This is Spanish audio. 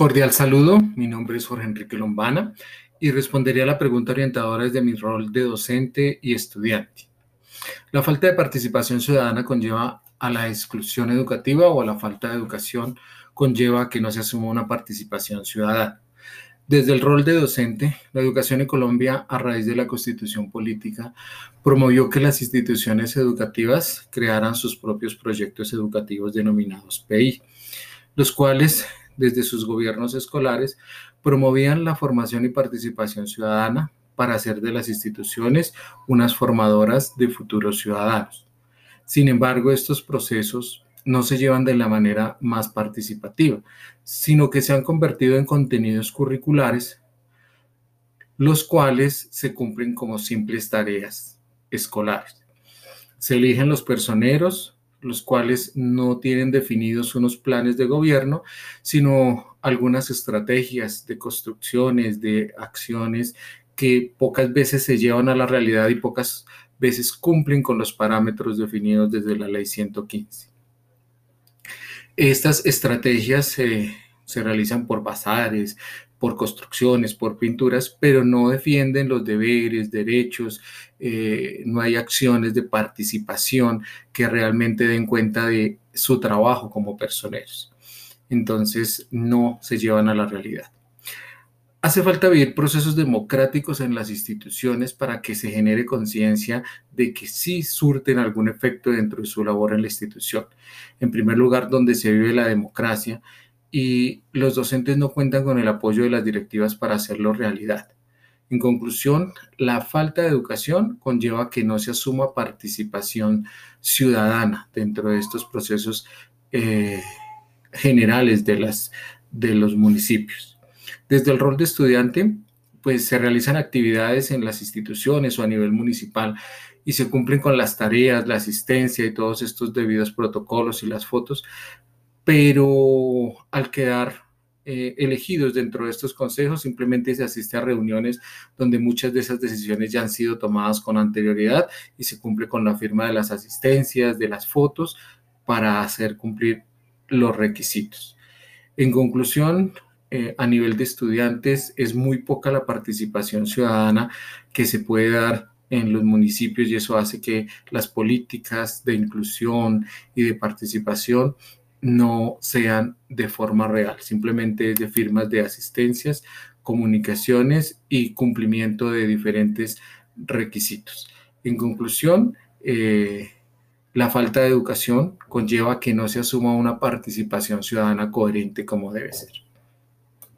Cordial saludo, mi nombre es Jorge Enrique Lombana y respondería a la pregunta orientadora desde mi rol de docente y estudiante. La falta de participación ciudadana conlleva a la exclusión educativa o a la falta de educación conlleva que no se asuma una participación ciudadana. Desde el rol de docente, la educación en Colombia, a raíz de la constitución política, promovió que las instituciones educativas crearan sus propios proyectos educativos denominados PI, los cuales desde sus gobiernos escolares, promovían la formación y participación ciudadana para hacer de las instituciones unas formadoras de futuros ciudadanos. Sin embargo, estos procesos no se llevan de la manera más participativa, sino que se han convertido en contenidos curriculares, los cuales se cumplen como simples tareas escolares. Se eligen los personeros, los cuales no tienen definidos unos planes de gobierno, sino algunas estrategias de construcciones, de acciones que pocas veces se llevan a la realidad y pocas veces cumplen con los parámetros definidos desde la ley 115. Estas estrategias se realizan por bazares, por construcciones, por pinturas, pero no defienden los deberes, derechos, eh, no hay acciones de participación que realmente den cuenta de su trabajo como personeros. Entonces, no se llevan a la realidad. Hace falta vivir procesos democráticos en las instituciones para que se genere conciencia de que sí surten algún efecto dentro de su labor en la institución. En primer lugar, donde se vive la democracia, y los docentes no cuentan con el apoyo de las directivas para hacerlo realidad. En conclusión, la falta de educación conlleva que no se asuma participación ciudadana dentro de estos procesos eh, generales de, las, de los municipios. Desde el rol de estudiante, pues se realizan actividades en las instituciones o a nivel municipal y se cumplen con las tareas, la asistencia y todos estos debidos protocolos y las fotos, pero al quedar eh, elegidos dentro de estos consejos, simplemente se asiste a reuniones donde muchas de esas decisiones ya han sido tomadas con anterioridad y se cumple con la firma de las asistencias, de las fotos, para hacer cumplir los requisitos. En conclusión, eh, a nivel de estudiantes, es muy poca la participación ciudadana que se puede dar en los municipios y eso hace que las políticas de inclusión y de participación no sean de forma real, simplemente de firmas de asistencias, comunicaciones y cumplimiento de diferentes requisitos. En conclusión, eh, la falta de educación conlleva que no se asuma una participación ciudadana coherente como debe ser.